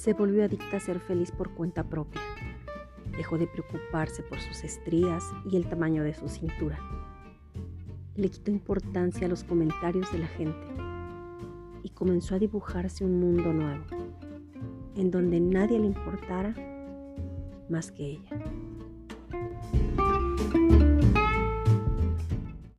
se volvió adicta a ser feliz por cuenta propia. Dejó de preocuparse por sus estrías y el tamaño de su cintura. Le quitó importancia a los comentarios de la gente y comenzó a dibujarse un mundo nuevo, en donde nadie le importara más que ella.